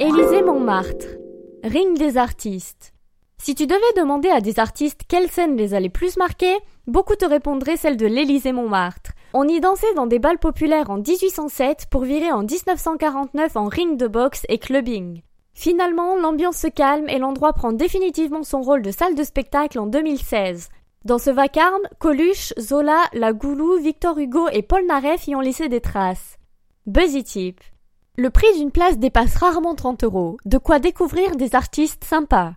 Élysée Montmartre. Ring des artistes. Si tu devais demander à des artistes quelle scène les a plus marqués, beaucoup te répondraient celle de l'Élysée Montmartre. On y dansait dans des balles populaires en 1807 pour virer en 1949 en ring de boxe et clubbing. Finalement, l'ambiance se calme et l'endroit prend définitivement son rôle de salle de spectacle en 2016. Dans ce vacarme, Coluche, Zola, La Goulou, Victor Hugo et Paul Naref y ont laissé des traces. Buzzy Tip. Le prix d'une place dépasse rarement 30 euros, de quoi découvrir des artistes sympas.